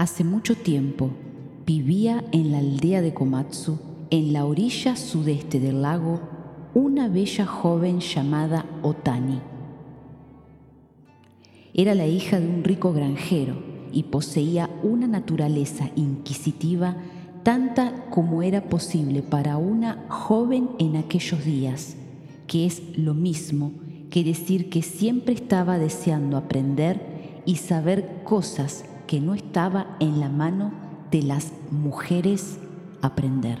Hace mucho tiempo vivía en la aldea de Komatsu, en la orilla sudeste del lago, una bella joven llamada Otani. Era la hija de un rico granjero y poseía una naturaleza inquisitiva tanta como era posible para una joven en aquellos días, que es lo mismo que decir que siempre estaba deseando aprender y saber cosas que no estaba en la mano de las mujeres aprender.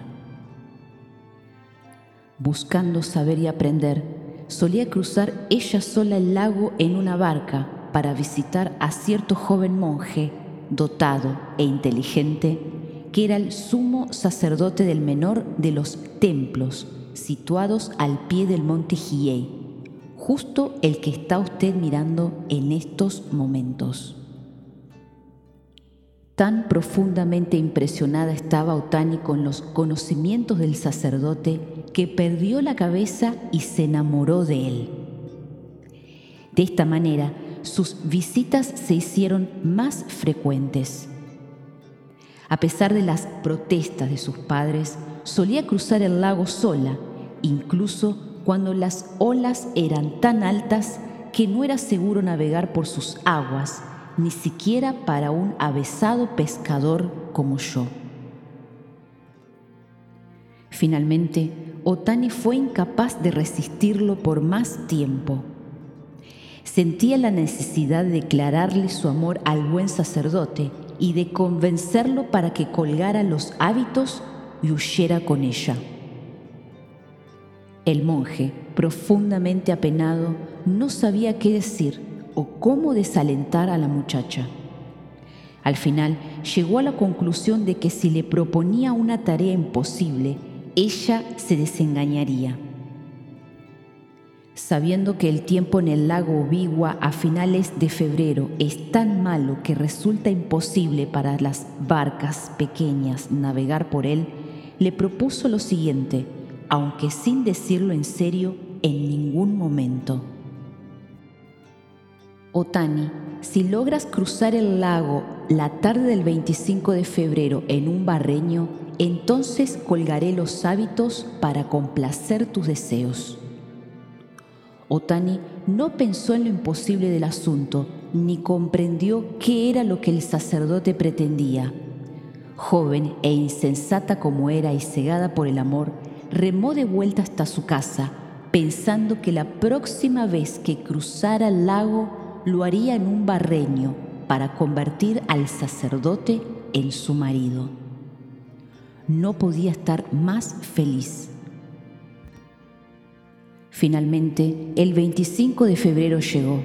Buscando saber y aprender, solía cruzar ella sola el lago en una barca para visitar a cierto joven monje dotado e inteligente que era el sumo sacerdote del menor de los templos situados al pie del monte Hiei, justo el que está usted mirando en estos momentos. Tan profundamente impresionada estaba Otani con los conocimientos del sacerdote que perdió la cabeza y se enamoró de él. De esta manera, sus visitas se hicieron más frecuentes. A pesar de las protestas de sus padres, solía cruzar el lago sola, incluso cuando las olas eran tan altas que no era seguro navegar por sus aguas, ni siquiera para un avesado pescador como yo. Finalmente, Otani fue incapaz de resistirlo por más tiempo Sentía la necesidad de declararle su amor al buen sacerdote y de convencerlo para que colgara los hábitos y huyera con ella. El monje, profundamente apenado, no sabía qué decir o cómo desalentar a la muchacha. Al final llegó a la conclusión de que si le proponía una tarea imposible, ella se desengañaría sabiendo que el tiempo en el lago Obigua a finales de febrero es tan malo que resulta imposible para las barcas pequeñas navegar por él, le propuso lo siguiente, aunque sin decirlo en serio en ningún momento. Otani, si logras cruzar el lago la tarde del 25 de febrero en un barreño, entonces colgaré los hábitos para complacer tus deseos. Otani no pensó en lo imposible del asunto, ni comprendió qué era lo que el sacerdote pretendía. Joven e insensata como era y cegada por el amor, remó de vuelta hasta su casa, pensando que la próxima vez que cruzara el lago lo haría en un barreño para convertir al sacerdote en su marido. No podía estar más feliz. Finalmente, el 25 de febrero llegó.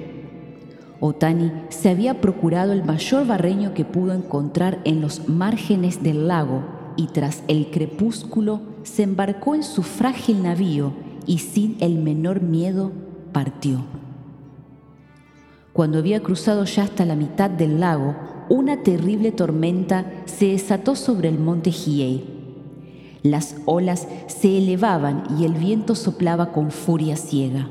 Otani se había procurado el mayor barreño que pudo encontrar en los márgenes del lago y tras el crepúsculo se embarcó en su frágil navío y sin el menor miedo partió. Cuando había cruzado ya hasta la mitad del lago, una terrible tormenta se desató sobre el monte Hiei las olas se elevaban y el viento soplaba con furia ciega.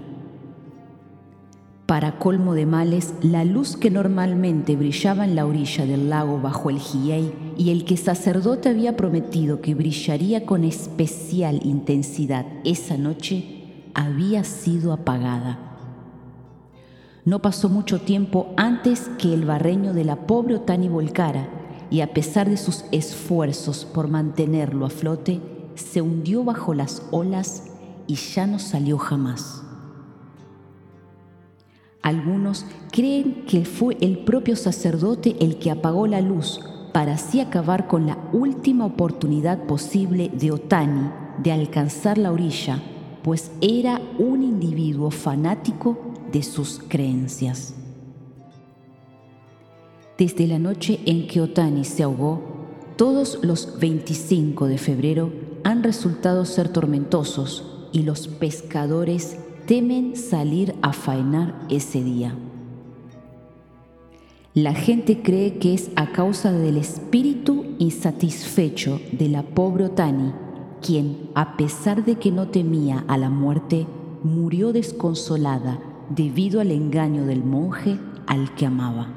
Para colmo de males, la luz que normalmente brillaba en la orilla del lago bajo el Hiei y el que sacerdote había prometido que brillaría con especial intensidad esa noche, había sido apagada. No pasó mucho tiempo antes que el barreño de la pobre Otani volcara y a pesar de sus esfuerzos por mantenerlo a flote, se hundió bajo las olas y ya no salió jamás. Algunos creen que fue el propio sacerdote el que apagó la luz para así acabar con la última oportunidad posible de Otani de alcanzar la orilla, pues era un individuo fanático de sus creencias. Desde la noche en que Otani se ahogó, todos los 25 de febrero han resultado ser tormentosos y los pescadores temen salir a faenar ese día. La gente cree que es a causa del espíritu insatisfecho de la pobre Otani, quien, a pesar de que no temía a la muerte, murió desconsolada debido al engaño del monje al que amaba.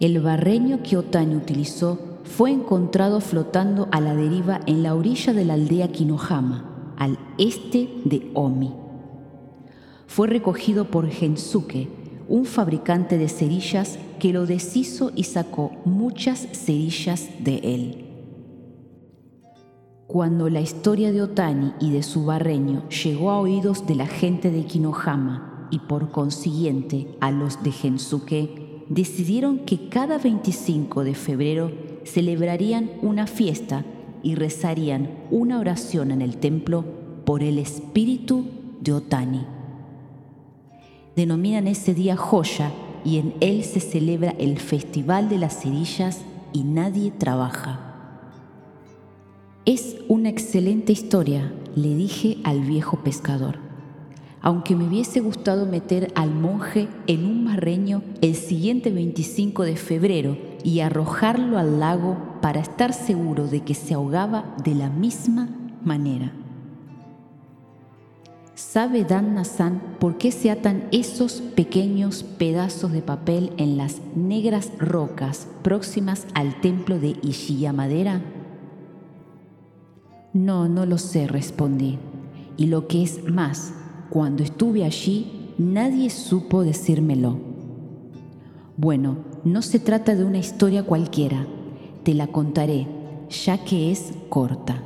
El barreño que Otani utilizó fue encontrado flotando a la deriva en la orilla de la aldea Kinohama, al este de Omi. Fue recogido por Gensuke, un fabricante de cerillas que lo deshizo y sacó muchas cerillas de él. Cuando la historia de Otani y de su barreño llegó a oídos de la gente de Kinohama y por consiguiente a los de Gensuke, decidieron que cada 25 de febrero celebrarían una fiesta y rezarían una oración en el templo por el espíritu de Otani. Denominan ese día Joya y en él se celebra el Festival de las Cerillas y nadie trabaja. Es una excelente historia, le dije al viejo pescador. Aunque me hubiese gustado meter al monje en un barreño el siguiente 25 de febrero y arrojarlo al lago para estar seguro de que se ahogaba de la misma manera. ¿Sabe Dan Nassan por qué se atan esos pequeños pedazos de papel en las negras rocas próximas al templo de Ishiyamadera? No, no lo sé, respondí. Y lo que es más, cuando estuve allí, nadie supo decírmelo. Bueno, no se trata de una historia cualquiera, te la contaré, ya que es corta.